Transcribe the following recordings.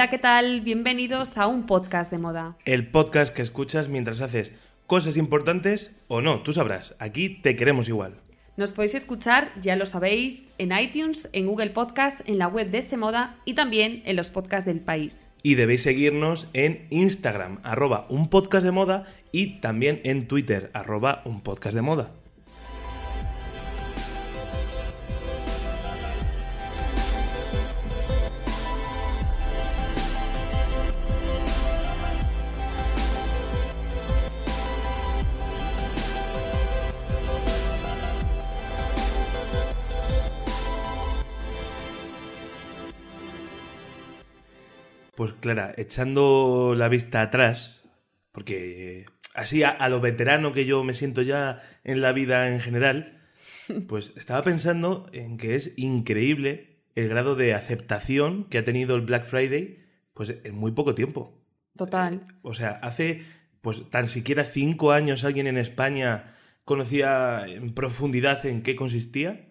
Hola, ¿qué tal? Bienvenidos a un podcast de moda. El podcast que escuchas mientras haces cosas importantes o no, tú sabrás. Aquí te queremos igual. Nos podéis escuchar, ya lo sabéis, en iTunes, en Google Podcast, en la web de ese moda y también en los podcasts del país. Y debéis seguirnos en Instagram, arroba un podcast de moda, y también en Twitter, arroba un podcast de moda. Clara, echando la vista atrás, porque así a, a lo veterano que yo me siento ya en la vida en general, pues estaba pensando en que es increíble el grado de aceptación que ha tenido el Black Friday pues en muy poco tiempo. Total. O sea, hace pues tan siquiera cinco años alguien en España conocía en profundidad en qué consistía.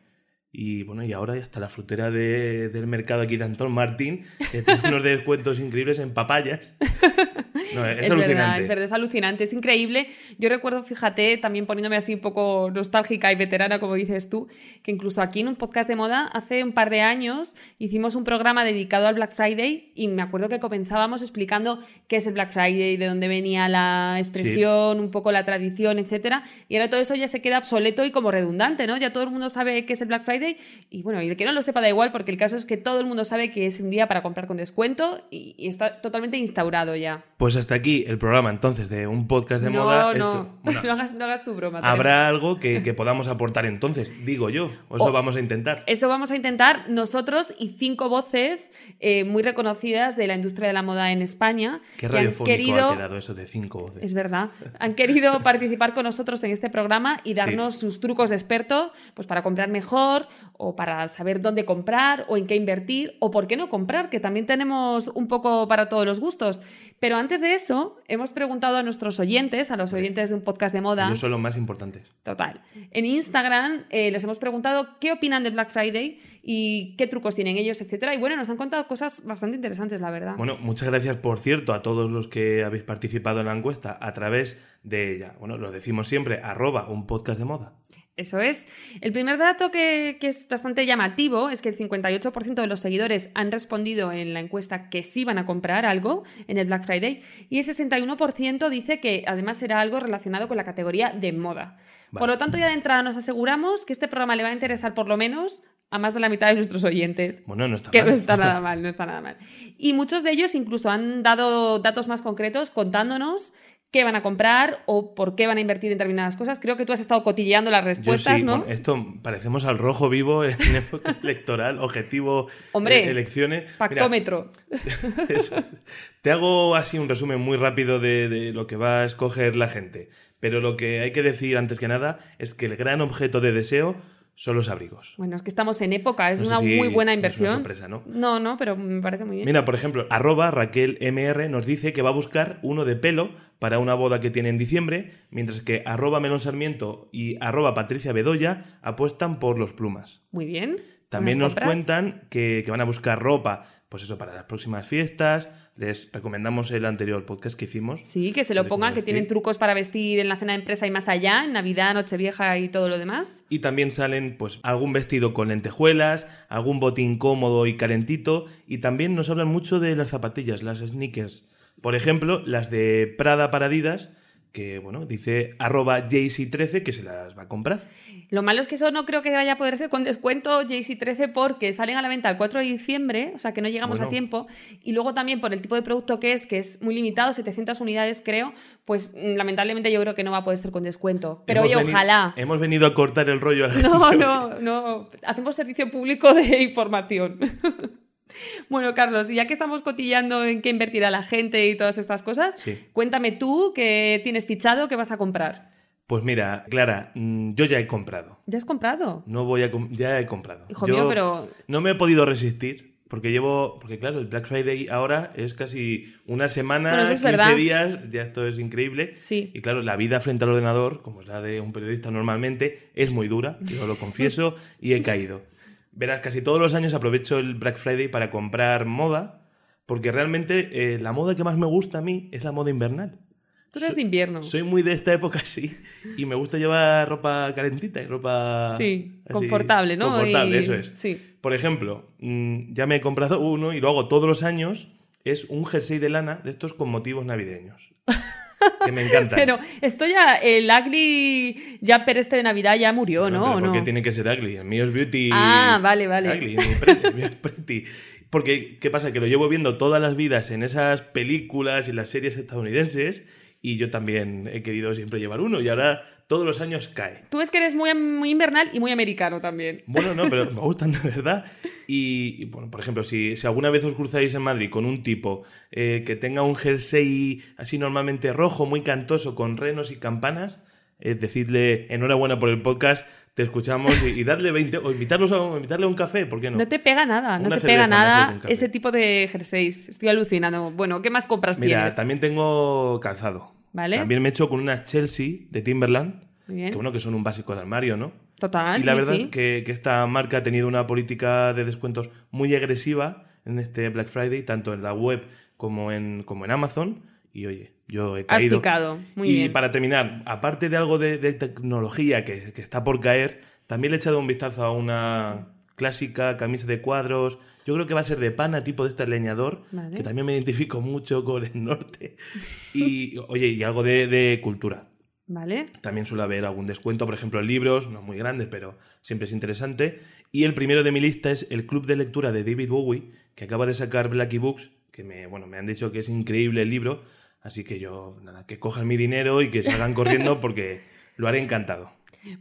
Y bueno, y ahora ya está la frutera de- del mercado aquí de Antón Martín, que tiene unos descuentos increíbles en papayas. No, es, Es, alucinante. verdad, es verdad, es alucinante, es increíble. Yo recuerdo, fíjate, también poniéndome así un poco nostálgica y veterana, como dices tú, que incluso aquí en un podcast de moda, hace un par de años, hicimos un programa dedicado al Black Friday y me acuerdo que comenzábamos explicando qué es el Black Friday, de dónde venía la expresión, un poco la tradición, etcétera. Y ahora todo eso ya se queda obsoleto y como redundante, ¿no? Ya todo el mundo sabe qué es el Black Friday y bueno, y de que no lo sepa da igual, porque el caso es que todo el mundo sabe que es un día para comprar con descuento y, y está totalmente instaurado ya. Pues hasta aquí el programa entonces de un podcast de no, moda. no, Esto- no, hagas, no hagas tu broma. Habrá algo que, que podamos aportar entonces, digo yo, o eso vamos a intentar. Eso vamos a intentar nosotros y cinco voces eh, muy reconocidas de la industria de la moda en España Qué que han querido ha quedado eso de cinco voces. Es verdad. Han querido participar con nosotros en este programa y darnos sus trucos de experto pues para comprar mejor o para saber dónde comprar o en qué invertir o por qué no comprar, que también tenemos un poco para todos los gustos. Pero antes de eso, hemos preguntado a nuestros oyentes, a los oyentes de un podcast de moda, Ellos son los más importantes. Total. En Instagram eh, les hemos preguntado qué opinan del Black Friday y qué trucos tienen ellos, etcétera. Y bueno, nos han contado cosas bastante interesantes, la verdad. Bueno, muchas gracias, por cierto, a todos los que habéis participado en la encuesta a través de, ya, bueno, lo decimos siempre, arroba un podcast de moda. Eso es. El primer dato que, que es bastante llamativo es que el 58% de los seguidores han respondido en la encuesta que sí van a comprar algo en el Black Friday y el 61% dice que además será algo relacionado con la categoría de moda. Vale. Por lo tanto, ya de entrada nos aseguramos que este programa le va a interesar por lo menos a más de la mitad de nuestros oyentes. Bueno, no está Que mal. no está nada mal, no está nada mal. Y muchos de ellos incluso han dado datos más concretos contándonos qué van a comprar o por qué van a invertir en determinadas cosas. Creo que tú has estado cotilleando las Yo respuestas, sí, ¿no? bueno, esto parecemos al rojo vivo en época electoral, objetivo Hombre, eh, elecciones. Mira, Pactómetro. Te hago así un resumen muy rápido de, de lo que va a escoger la gente. Pero lo que hay que decir antes que nada es que el gran objeto de deseo son los abrigos. Bueno, es que estamos en época, es No una si muy buena es una inversión. sorpresa, ¿no? No, no, pero me parece muy bien. Mira, por ejemplo, arroba Raquel MR nos dice que va a buscar uno de pelo para una boda que tiene en diciembre, mientras que arroba Melón Sarmiento y arroba Patricia Bedoya apuestan por los plumas. Muy bien. También nos compras. cuentan que, que van a buscar ropa, pues eso, para las próximas fiestas. Les recomendamos el anterior podcast que hicimos. Sí, que se lo pongan, que tienen trucos para vestir en la cena de empresa y más allá, en Navidad, Nochevieja y todo lo demás. Y también salen pues algún vestido con lentejuelas, algún botín cómodo y calentito. Y también nos hablan mucho de las zapatillas, las sneakers. Por ejemplo, las de Prada para Adidas, que bueno, dice arroba JC13 que se las va a comprar. Lo malo es que eso no creo que vaya a poder ser con descuento JC13 porque salen a la venta el 4 de diciembre, o sea que no llegamos Bueno. a tiempo. Y luego también por el tipo de producto que es, que es muy limitado, 700 unidades creo, pues lamentablemente yo creo que no va a poder ser con descuento. Pero Hemos oye, veni- ojalá. Hemos venido a cortar el rollo a la No, gente. no, no. Hacemos servicio público de información. Bueno, Carlos, y ya que estamos cotillando en qué invertirá la gente y todas estas cosas, Sí. cuéntame tú qué tienes fichado, qué vas a comprar. Pues mira, Clara, mm, yo ya he comprado. ¿Ya has comprado? No voy a ya he comprado. Hijo Yo mío, pero no me he podido resistir porque llevo porque claro, el Black Friday ahora es casi una semana, Bueno, eso es 15 verdad. días, ya esto es increíble. sí. Y claro, la vida frente al ordenador, como es la de un periodista normalmente, es muy dura, yo lo confieso, y he caído. Verás, casi todos los años aprovecho el Black Friday para comprar moda, porque realmente eh, la moda que más me gusta a mí es la moda invernal. Tú eres So- de invierno. Soy muy de esta época, sí, y me gusta llevar ropa calentita y ropa... sí, así, confortable, ¿no? Confortable, Y- eso es. Sí. Por ejemplo, mm, ya me he comprado uno y lo hago todos los años, es un jersey de lana de estos con motivos navideños. que me encantan. Pero esto ya, el ugly jumper este de Navidad ya murió, ¿no? pero ¿O ¿Por qué no? tiene que ser ugly? El mío es beauty. Ah, vale, vale. Ugly, el pretty, el mío es pretty. Porque, ¿qué pasa? Que lo llevo viendo todas las vidas en esas películas y las series estadounidenses y yo también he querido siempre llevar uno y ahora todos los años cae. Tú es que eres muy, muy invernal y muy americano también. Bueno, no, pero me gustan de verdad. Y, y, bueno, por ejemplo, si, si alguna vez os cruzáis en Madrid con un tipo eh, que tenga un jersey así normalmente rojo, muy cantoso, con renos y campanas, eh, decidle enhorabuena por el podcast, te escuchamos y, y darle 20, o invitarlos a, invitarle a un café, ¿por qué no? No te pega nada, no Una te cerveza pega nada ese tipo de jerseys. Estoy alucinando. Bueno, ¿qué más compras Mira, tienes? también tengo calzado. ¿Vale? También me he hecho con unas Chelsea de Timberland, bien. que bueno, que son un básico de armario, ¿no? Total, y la sí, verdad sí. Que, que esta marca ha tenido una política de descuentos muy agresiva en este Black Friday, tanto en la web como en, como en Amazon. Y oye, yo he Has caído. picado. Muy y bien. para terminar, aparte de algo de, de tecnología que, que está por caer, también le he echado un vistazo a una clásica camisa de cuadros. Yo creo que va a ser de pana, tipo de este leñador, Vale. que también me identifico mucho con el norte. Y oye, y algo de, de cultura. ¿Vale? También suele haber algún descuento, por ejemplo, en libros, no muy grandes, pero siempre es interesante. Y el primero de mi lista es el club de lectura de David Bowie, que acaba de sacar Blackie Books, que me, bueno, me han dicho que es increíble el libro. Así que yo, nada, que cojan mi dinero y que salgan corriendo porque lo haré encantado.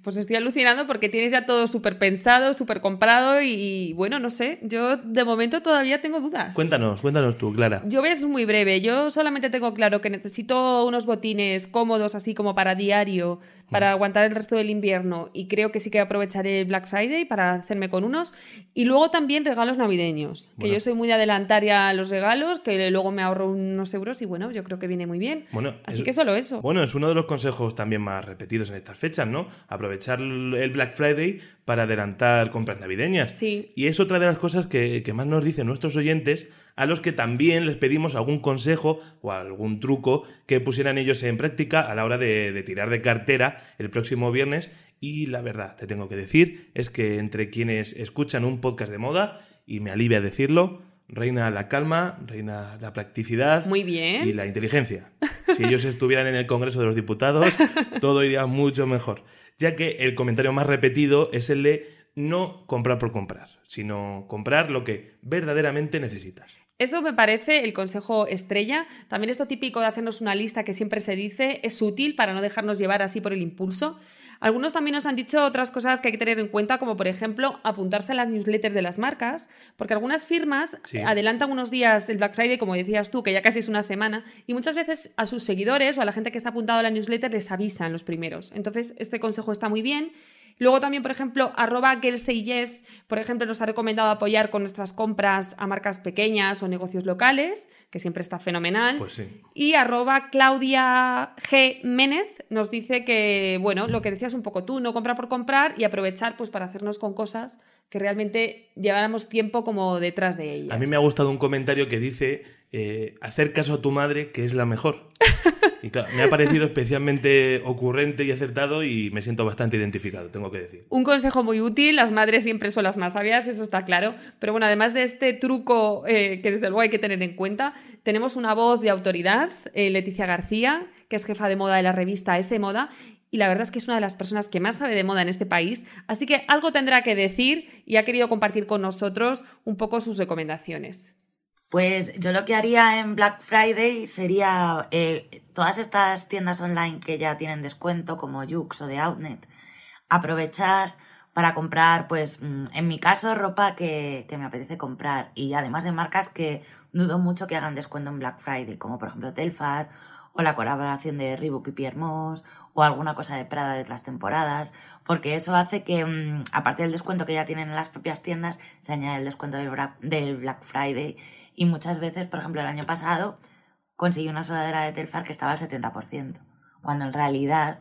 Pues estoy alucinando porque tienes ya todo súper pensado, súper comprado y, y, bueno, no sé, yo de momento todavía tengo dudas. Cuéntanos, cuéntanos tú, Clara. Yo voy a ser muy breve. Yo solamente tengo claro que necesito unos botines cómodos, así como para diario, para aguantar el resto del invierno. Y creo que sí que aprovecharé el Black Friday para hacerme con unos. Y luego también regalos navideños. Que Bueno. yo soy muy de adelantaria a los regalos, que luego me ahorro unos euros y bueno, yo creo que viene muy bien. Bueno, Así es- que solo eso. Bueno, es uno de los consejos también más repetidos en estas fechas, ¿no? Aprovechar el Black Friday para adelantar compras navideñas. Sí. Y es otra de las cosas que, que más nos dicen nuestros oyentes, a los que también les pedimos algún consejo o algún truco que pusieran ellos en práctica a la hora de, de tirar de cartera el próximo viernes. Y la verdad, te tengo que decir, es que entre quienes escuchan un podcast de moda, y me alivia decirlo, reina la calma, reina la practicidad Muy bien. y la inteligencia. Si ellos estuvieran en el Congreso de los Diputados, todo iría mucho mejor. Ya que el comentario más repetido es el de no comprar por comprar, sino comprar lo que verdaderamente necesitas. Eso me parece el consejo estrella. También esto típico de hacernos una lista que siempre se dice es útil para no dejarnos llevar así por el impulso. Algunos también nos han dicho otras cosas que hay que tener en cuenta, como por ejemplo apuntarse a las newsletters de las marcas, porque algunas firmas Sí. adelantan unos días el Black Friday, como decías tú, que ya casi es una semana, y muchas veces a sus seguidores o a la gente que está apuntado a la newsletter les avisan los primeros. Entonces, este consejo está muy bien. Luego también, por ejemplo, arroba girlsayyes, por ejemplo, nos ha recomendado apoyar con nuestras compras a marcas pequeñas o negocios locales, que siempre está fenomenal. Pues sí. Y arroba Claudia G. Ménez nos dice que, bueno, lo que decías un poco tú, no comprar por comprar y aprovechar pues para hacernos con cosas que realmente lleváramos tiempo como detrás de ellas. A mí me ha gustado un comentario que dice eh, hacer caso a tu madre, que es la mejor. Y claro, me ha parecido especialmente ocurrente y acertado y me siento bastante identificado, tengo que decir. Un consejo muy útil, las madres siempre son las más sabias, eso está claro. Pero bueno, además de este truco eh, que desde luego hay que tener en cuenta, tenemos una voz de autoridad, eh, Leticia García, que es jefa de moda de la revista S Moda. Y la verdad es que es una de las personas que más sabe de moda en este país, así que algo tendrá que decir y ha querido compartir con nosotros un poco sus recomendaciones. Pues yo lo que haría en Black Friday sería eh, todas estas tiendas online que ya tienen descuento, como Jux o de Outnet, aprovechar para comprar, pues mm, en mi caso, ropa que, que me apetece comprar. Y además de marcas que dudo mucho que hagan descuento en Black Friday, como por ejemplo Telfar o la colaboración de Reebok y Pierre Moss o alguna cosa de Prada de las temporadas, porque eso hace que, mm, aparte del descuento que ya tienen en las propias tiendas, se añade el descuento del Black Friday y muchas veces, por ejemplo, el año pasado conseguí una sudadera de Telfar que estaba al 70%, cuando en realidad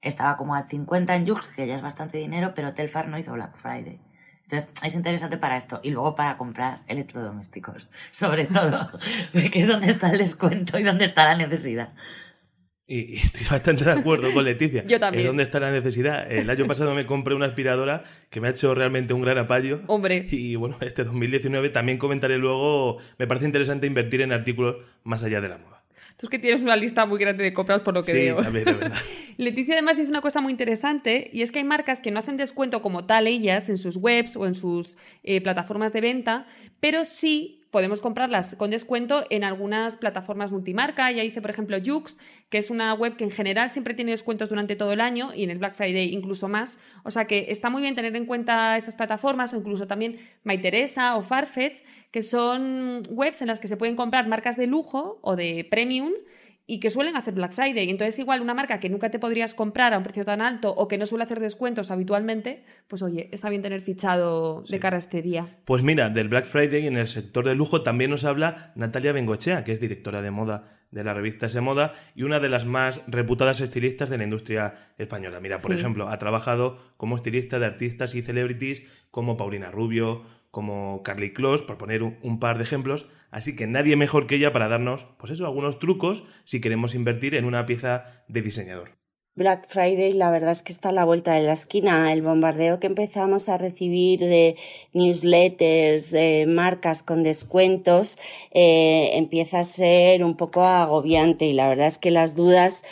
estaba como al 50 en Jux, que ya es bastante dinero, pero Telfar no hizo Black Friday. Entonces, es interesante para esto. Y luego para comprar electrodomésticos, sobre todo, que es donde está el descuento y donde está la necesidad. Y, y estoy bastante de acuerdo con Leticia. Yo también. Es donde está la necesidad. El año pasado me compré una aspiradora que me ha hecho realmente un gran apaño. Hombre. Y bueno, este 2019 también comentaré luego. Me parece interesante invertir en artículos más allá de la moda. Tú es que tienes una lista muy grande de compras por lo que sí, veo. también, es verdad. Leticia además dice una cosa muy interesante y es que hay marcas que no hacen descuento como tal ellas en sus webs o en sus eh, plataformas de venta, pero sí podemos comprarlas con descuento en algunas plataformas multimarca. Ya dice, por ejemplo, Jux, que es una web que en general siempre tiene descuentos durante todo el año y en el Black Friday incluso más. O sea que está muy bien tener en cuenta estas plataformas o incluso también MyTeresa o Farfetch, que son webs en las que se pueden comprar marcas de lujo o de premium y que suelen hacer Black Friday. Entonces, igual una marca que nunca te podrías comprar a un precio tan alto o que no suele hacer descuentos habitualmente, pues oye, está bien tener fichado de cara a este día. Pues mira, del Black Friday en el sector del lujo también nos habla Natalia Bengochea, que es directora de moda de la revista S Moda y una de las más reputadas estilistas de la industria española. Mira, por Sí. ejemplo, ha trabajado como estilista de artistas y celebrities como Paulina Rubio, como Carly Close, por poner un, par de ejemplos. Así que nadie mejor que ella para darnos, pues eso, algunos trucos si queremos invertir en una pieza de diseñador. Black Friday, la verdad es que está a la vuelta de la esquina. El bombardeo que empezamos a recibir de newsletters, de marcas con descuentos, eh, empieza a ser un poco agobiante y la verdad es que las dudas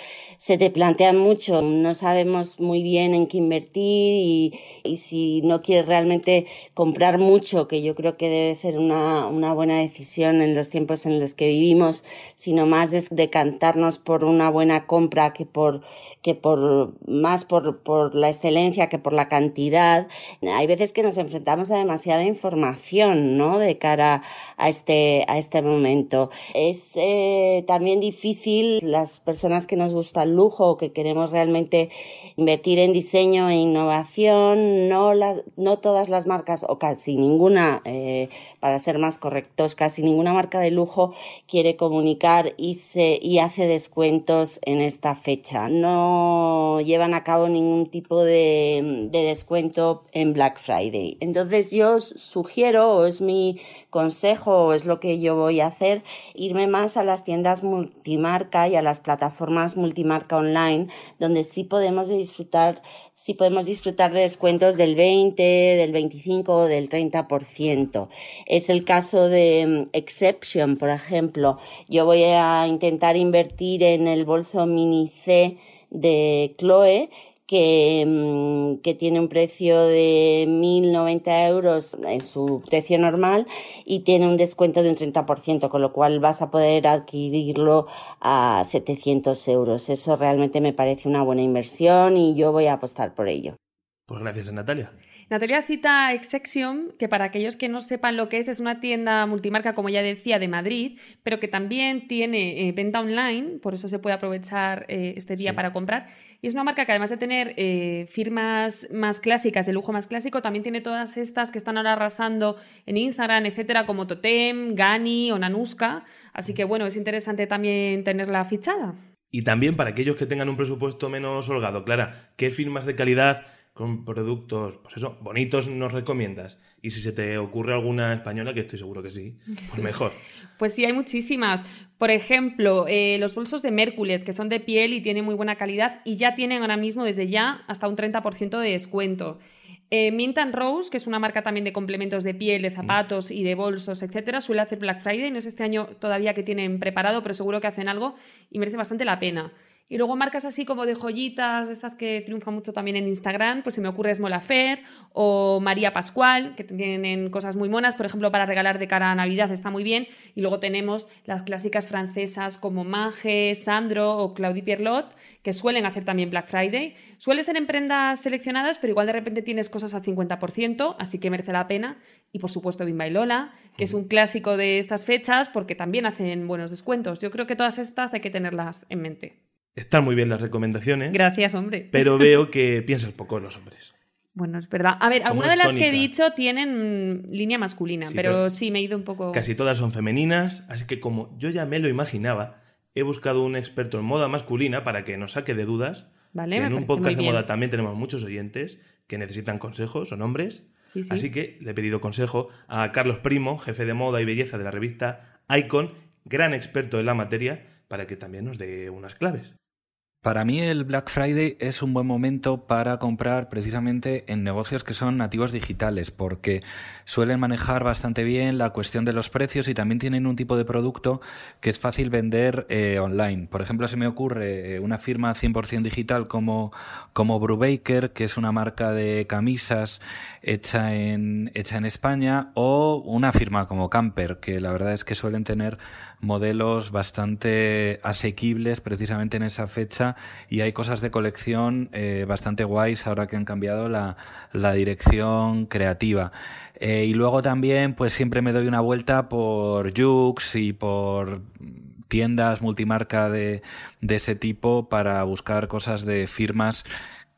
se te plantean mucho. No sabemos muy bien en qué invertir y, y si no quieres realmente comprar mucho, que yo creo que debe ser una, una buena decisión en los tiempos en los que vivimos, sino más decantarnos por una buena compra que por, que por, más por, por la excelencia que por la cantidad. Hay veces que nos enfrentamos a demasiada información, ¿no? De cara a este, a este momento. Es eh, también difícil las personas que nos gusta lujo que queremos realmente invertir en diseño e innovación, no las, no todas las marcas o casi ninguna, eh, para ser más correctos, casi ninguna marca de lujo quiere comunicar y se, y hace descuentos en esta fecha. No llevan a cabo ningún tipo de, de descuento en Black Friday. Entonces yo os sugiero, o es mi consejo, o es lo que yo voy a hacer, irme más a las tiendas multimarca y a las plataformas multimarca online, donde sí podemos disfrutar, sí podemos disfrutar de descuentos del 20, del 25 o del 30%. Es el caso de mm, Exception, por ejemplo. Yo voy a intentar invertir en el bolso mini C de Chloe que, mm, que tiene un precio de 1.090 euros en su precio normal y tiene un descuento de un 30%, con lo cual vas a poder adquirirlo a 700 euros. Eso realmente me parece una buena inversión y yo voy a apostar por ello. Pues gracias Natalia. Natalia cita Exexion, que para aquellos que no sepan lo que es, es una tienda multimarca, como ya decía, de Madrid, pero que también tiene eh, venta online, por eso se puede aprovechar eh, este día Sí. para comprar. Y es una marca que además de tener eh, firmas más clásicas, de lujo más clásico, también tiene todas estas que están ahora arrasando en Instagram, etcétera, como Totem, Gani o Nanuska. Así que bueno, es interesante también tenerla fichada. Y también para aquellos que tengan un presupuesto menos holgado, Clara, ¿qué firmas de calidad con productos, pues eso, bonitos nos recomiendas? Y si se te ocurre alguna española, que estoy seguro que sí, pues mejor. Pues sí, hay muchísimas. Por ejemplo, eh, los bolsos de Mércules, que son de piel y tienen muy buena calidad y ya tienen ahora mismo desde ya hasta un 30% de descuento. Eh, Mint and Rose, que es una marca también de complementos de piel, de zapatos y de bolsos, etcétera, suele hacer Black Friday. No es este año todavía que tienen preparado, pero seguro que hacen algo y merece bastante la pena. Y luego marcas así como de joyitas, estas que triunfan mucho también en Instagram, pues se me ocurre Smolafer o María Pascual, que tienen cosas muy monas, por ejemplo, para regalar de cara a Navidad está muy bien. Y luego tenemos las clásicas francesas como Mage, Sandro o Claudie Pierlot, que suelen hacer también Black Friday. Suele ser en prendas seleccionadas, pero igual de repente tienes cosas al 50%, así que merece la pena. Y por supuesto Bimba y Lola, que es un clásico de estas fechas porque también hacen buenos descuentos. Yo creo que todas estas hay que tenerlas en mente. Están muy bien las recomendaciones. Gracias, hombre. Pero veo que piensas poco en los hombres. Bueno, es verdad. A ver, algunas de las que he dicho tienen línea masculina, pero, sí me he ido un poco. Casi todas son femeninas, así que como yo ya me lo imaginaba, he buscado un experto en moda masculina para que nos saque de dudas. Vale, en un podcast de moda también tenemos muchos oyentes que necesitan consejos, son hombres. Así que le he pedido consejo a Carlos Primo, jefe de moda y belleza de la revista Icon, gran experto en la materia, para que también nos dé unas claves. Para mí el Black Friday es un buen momento para comprar precisamente en negocios que son nativos digitales, porque suelen manejar bastante bien la cuestión de los precios y también tienen un tipo de producto que es fácil vender eh, online. Por ejemplo, se me ocurre eh, una firma 100% digital como, como Brubaker, que es una marca de camisas hecha en, hecha en España, o una firma como Camper, que la verdad es que suelen tener modelos bastante asequibles precisamente en esa fecha y hay cosas de colección eh, bastante guays ahora que han cambiado la, la dirección creativa. Eh, y luego también pues siempre me doy una vuelta por Jux y por tiendas multimarca de, de ese tipo para buscar cosas de firmas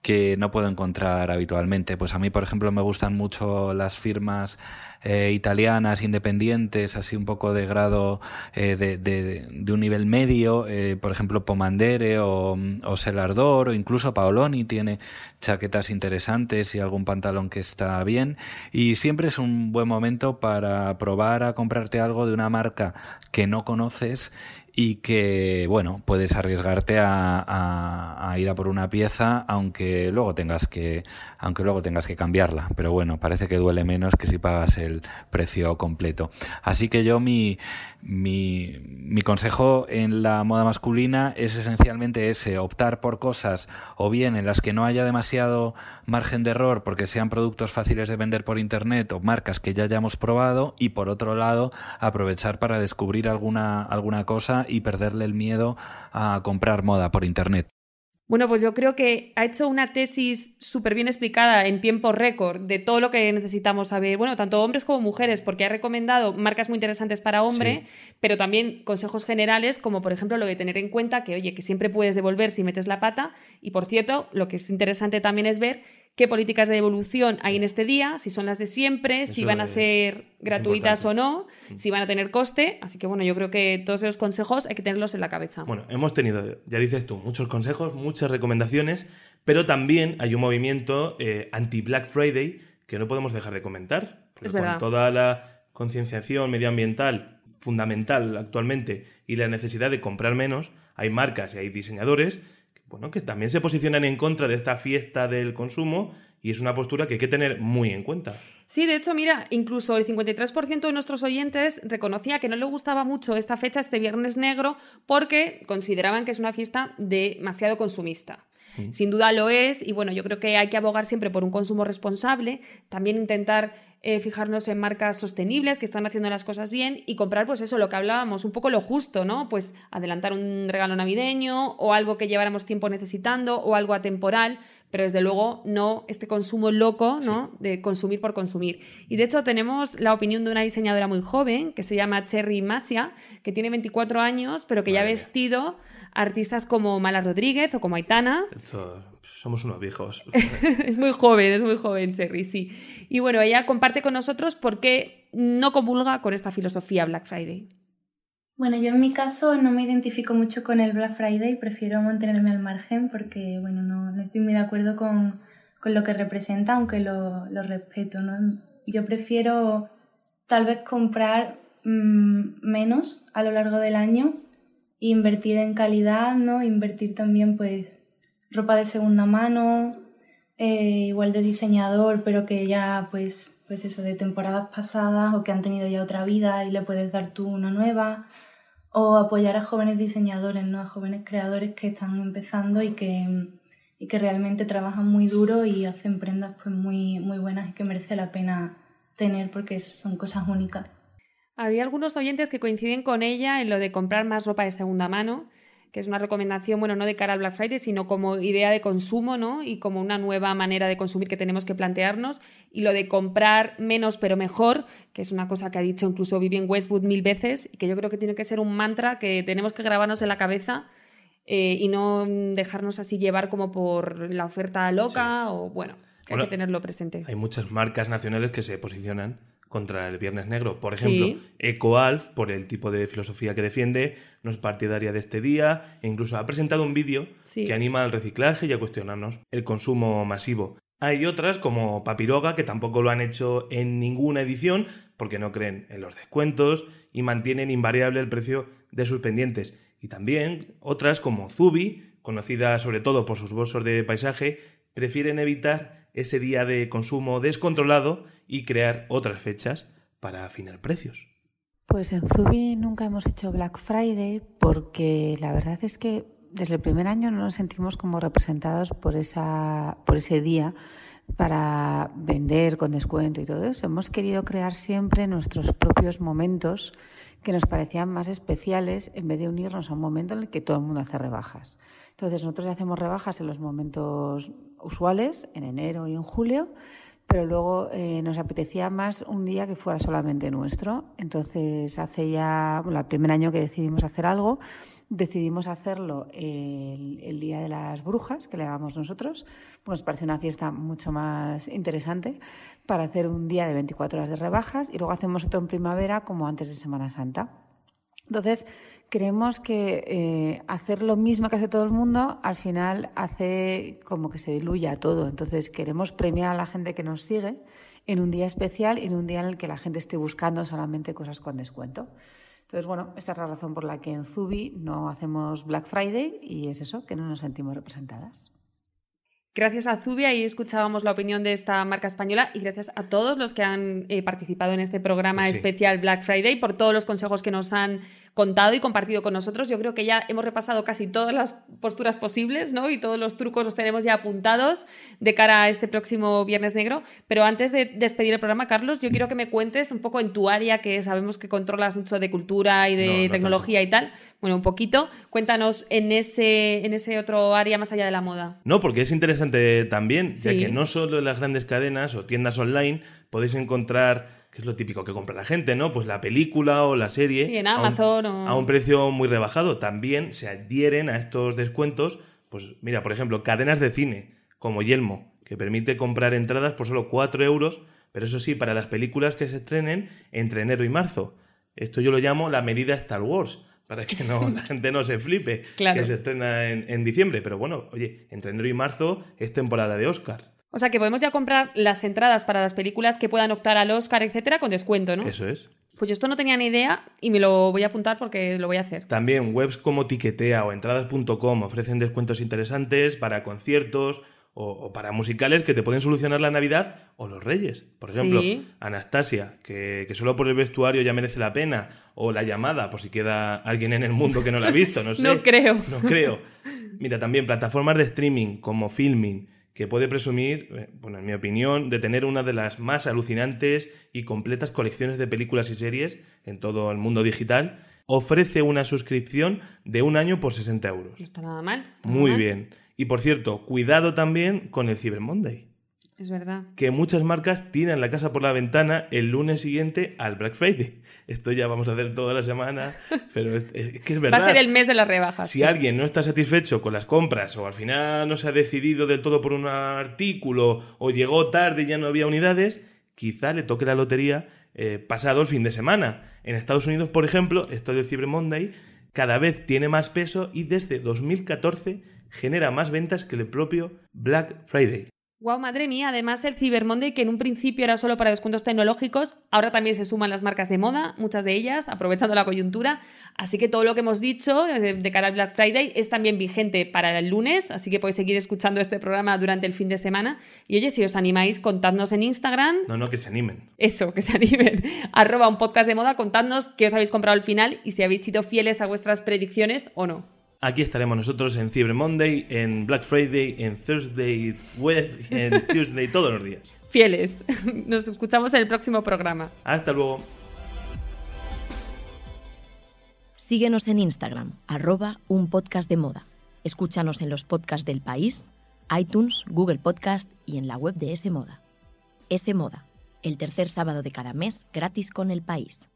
que no puedo encontrar habitualmente. Pues a mí, por ejemplo, me gustan mucho las firmas eh, italianas independientes, así un poco de grado eh, de, de, un nivel medio, eh, por ejemplo Pomandere o, o Selardor o incluso Paoloni tiene chaquetas interesantes y algún pantalón que está bien y siempre es un buen momento para probar a comprarte algo de una marca que no conoces y que, bueno, puedes arriesgarte a, a, ir a por una pieza aunque luego tengas que aunque luego tengas que cambiarla, pero bueno, parece que duele menos que si pagas el precio completo. Así que yo mi, mi, consejo en la moda masculina es esencialmente ese, optar por cosas o bien en las que no haya demasiado margen de error porque sean productos fáciles de vender por internet o marcas que ya hayamos probado y por otro lado aprovechar para descubrir alguna, alguna cosa y perderle el miedo a comprar moda por internet. Bueno, pues yo creo que ha hecho una tesis súper bien explicada en tiempo récord de todo lo que necesitamos saber, bueno, tanto hombres como mujeres, porque ha recomendado marcas muy interesantes para hombre, pero también consejos generales, como por ejemplo lo de tener en cuenta que, oye, que siempre puedes devolver si metes la pata. Y por cierto, lo que es interesante también es ver qué políticas de devolución hay en este día, si son las de siempre, si van a ser gratuitas o no, si van a tener coste. Así que bueno, yo creo que todos esos consejos hay que tenerlos en la cabeza. Bueno, hemos tenido, ya dices tú, muchos consejos, muchas recomendaciones, pero también hay un movimiento eh, anti-Black Friday que no podemos dejar de comentar. Es con toda la concienciación medioambiental fundamental actualmente y la necesidad de comprar menos, hay marcas y hay diseñadores bueno, que también se posicionan en contra de esta fiesta del consumo y es una postura que hay que tener muy en cuenta. Sí, de hecho, mira, incluso el 53% de nuestros oyentes reconocía que no le gustaba mucho esta fecha, este Viernes Negro, porque consideraban que es una fiesta demasiado consumista. Mm. Sin duda lo es, y bueno, yo creo que hay que abogar siempre por un consumo responsable, también intentar eh, fijarnos en marcas sostenibles que están haciendo las cosas bien y comprar, pues eso, lo que hablábamos, un poco lo justo, ¿no? Pues adelantar un regalo navideño o algo que lleváramos tiempo necesitando o algo atemporal, pero desde luego no este consumo loco, ¿no? De consumir por consumir. Y de hecho tenemos la opinión de una diseñadora muy joven que se llama Cherry Masia, que tiene 24 años, pero que ya ha vestido artistas como Mala Rodríguez o como Aitana. somos unos viejos. es muy joven, es muy joven, Cherry, sí. Y bueno, ella comparte con nosotros por qué no comulga con esta filosofía Black Friday. Bueno, yo en mi caso no me identifico mucho con el Black Friday, prefiero mantenerme al margen porque, bueno, no, estoy muy de acuerdo con, lo que representa, aunque lo, respeto, ¿no? Yo prefiero tal vez comprar mm, menos a lo largo del año invertir en calidad, ¿no? Invertir también, pues, ropa de segunda mano, eh, igual de diseñador, pero que ya, pues, pues eso, de temporadas pasadas o que han tenido ya otra vida y le puedes dar tú una nueva. O apoyar a jóvenes diseñadores, ¿no? a jóvenes creadores que están empezando y que, y que realmente trabajan muy duro y hacen prendas pues muy, muy buenas y que merece la pena tener porque son cosas únicas. Había algunos oyentes que coinciden con ella en lo de comprar más ropa de segunda mano, que es una recomendación, bueno, no de cara al Black Friday, sino como idea de consumo, ¿no? Y como una nueva manera de consumir que tenemos que plantearnos. Y lo de comprar menos pero mejor, que es una cosa que ha dicho incluso Vivian Westwood mil veces, y que yo creo que tiene que ser un mantra que tenemos que grabarnos en la cabeza eh, y no dejarnos así llevar como por la oferta loca o, bueno, que hay que tenerlo presente. Hay muchas marcas nacionales que se posicionan contra el Viernes Negro. Por ejemplo, EcoAlf, por el tipo de filosofía que defiende, no es partidaria de este día e incluso ha presentado un vídeo que anima al reciclaje y a cuestionarnos el consumo masivo. Hay otras como Papiroga que tampoco lo han hecho en ninguna edición porque no creen en los descuentos y mantienen invariable el precio de sus pendientes. Y también otras como Zubi, conocida sobre todo por sus bolsos de paisaje, prefieren evitar ese día de consumo descontrolado y crear otras fechas para afinar precios. Pues en Zubi nunca hemos hecho Black Friday porque la verdad es que desde el primer año no nos sentimos como representados por, esa, por ese día para vender con descuento y todo eso. Hemos querido crear siempre nuestros propios momentos que nos parecían más especiales en vez de unirnos a un momento en el que todo el mundo hace rebajas. Entonces nosotros hacemos rebajas en los momentos usuales, en enero y en julio, pero luego eh, nos apetecía más un día que fuera solamente nuestro. Entonces, hace ya bueno, el primer año que decidimos hacer algo, decidimos hacerlo el, Día de las Brujas, que le llamamos nosotros. Pues nos parece una fiesta mucho más interesante para hacer un día de 24 horas de rebajas y luego hacemos otro en primavera como antes de Semana Santa. Entonces, creemos que eh, hacer lo mismo que hace todo el mundo al final hace como que se diluya todo. Entonces queremos premiar a la gente que nos sigue en un día especial y en un día en el que la gente esté buscando solamente cosas con descuento. Entonces, bueno, esta es la razón por la que en Zubi no hacemos Black Friday y es eso, que no nos sentimos representadas. Gracias a Zubi, ahí escuchábamos la opinión de esta marca española y gracias a todos los que han eh, participado en este programa pues especial Black Friday por todos los consejos que nos han contado y compartido con nosotros. Yo creo que ya hemos repasado casi todas las posturas posibles, ¿no? Y todos los trucos los tenemos ya apuntados de cara a este próximo Viernes Negro. Pero antes de despedir el programa, Carlos, yo quiero que me cuentes un poco en tu área, que sabemos que controlas mucho de cultura y de tecnología y tal. Bueno, un poquito. Cuéntanos en ese, en ese otro área más allá de la moda. No, porque es interesante también, ya que no solo en las grandes cadenas o tiendas online podéis encontrar que es lo típico que compra la gente, ¿no? Pues la película o la serie. Sí, en Amazon. A un, a un precio muy rebajado. También se adhieren a estos descuentos, pues mira, por ejemplo, cadenas de cine, como Yelmo, que permite comprar entradas por solo 4 euros, pero eso sí, para las películas que se estrenen entre enero y marzo. Esto yo lo llamo la medida Star Wars, para que no, la gente no se flipe, claro. que se estrena en, en diciembre. Pero bueno, oye, entre enero y marzo es temporada de Oscar. O sea que podemos ya comprar las entradas para las películas que puedan optar al Oscar, etcétera, con descuento, ¿no? Eso es. Pues yo esto no tenía ni idea y me lo voy a apuntar porque lo voy a hacer. También webs como Tiquetea o entradas.com ofrecen descuentos interesantes para conciertos o, para musicales que te pueden solucionar la Navidad o los Reyes. Por ejemplo, Anastasia, que, que, solo por el vestuario ya merece la pena, o La llamada, por si queda alguien en el mundo que no la ha visto, no sé. no creo. No creo. Mira, también plataformas de streaming como Filming que puede presumir, eh, bueno, en mi opinión, de tener una de las más alucinantes y completas colecciones de películas y series en todo el mundo digital, ofrece una suscripción de un año por 60 euros. No está nada mal. Muy bien. Y por cierto, cuidado también con el Cyber Monday. Es verdad. Que muchas marcas tiran la casa por la ventana el lunes siguiente al Black Friday. Esto ya vamos a hacer toda la semana, pero es, que es verdad. Va a ser el mes de las rebajas. Si alguien no está satisfecho con las compras o al final no se ha decidido del todo por un artículo o llegó tarde y ya no había unidades, quizá le toque la lotería eh, pasado el fin de semana. En Estados Unidos, por ejemplo, esto del Cyber Monday cada vez tiene más peso y desde 2014 genera más ventas que el propio Black Friday. Wow, madre mía. Además, el Cyber Monday, que en un principio era solo para descuentos tecnológicos, ahora también se suman las marcas de moda, muchas de ellas, aprovechando la coyuntura. Así que todo lo que hemos dicho eh, de cara al Black Friday es también vigente para el lunes, así que podéis seguir escuchando este programa durante el fin de semana. Y oye, si os animáis, contadnos en Instagram. No, no, que se animen. Eso, que se animen. Arroba un podcast de moda, contadnos qué os habéis comprado al final y si habéis sido fieles a vuestras predicciones o no. Aquí estaremos nosotros en Cyber Monday, en Black Friday, en Thursday, Web, en Tuesday, todos los días. Fieles. Nos escuchamos en el próximo programa. Hasta luego. Síguenos en Instagram, arroba un podcast de moda. Escúchanos en los podcasts del país, iTunes, Google Podcast y en la web de S Moda. S Moda, el tercer sábado de cada mes gratis con el país.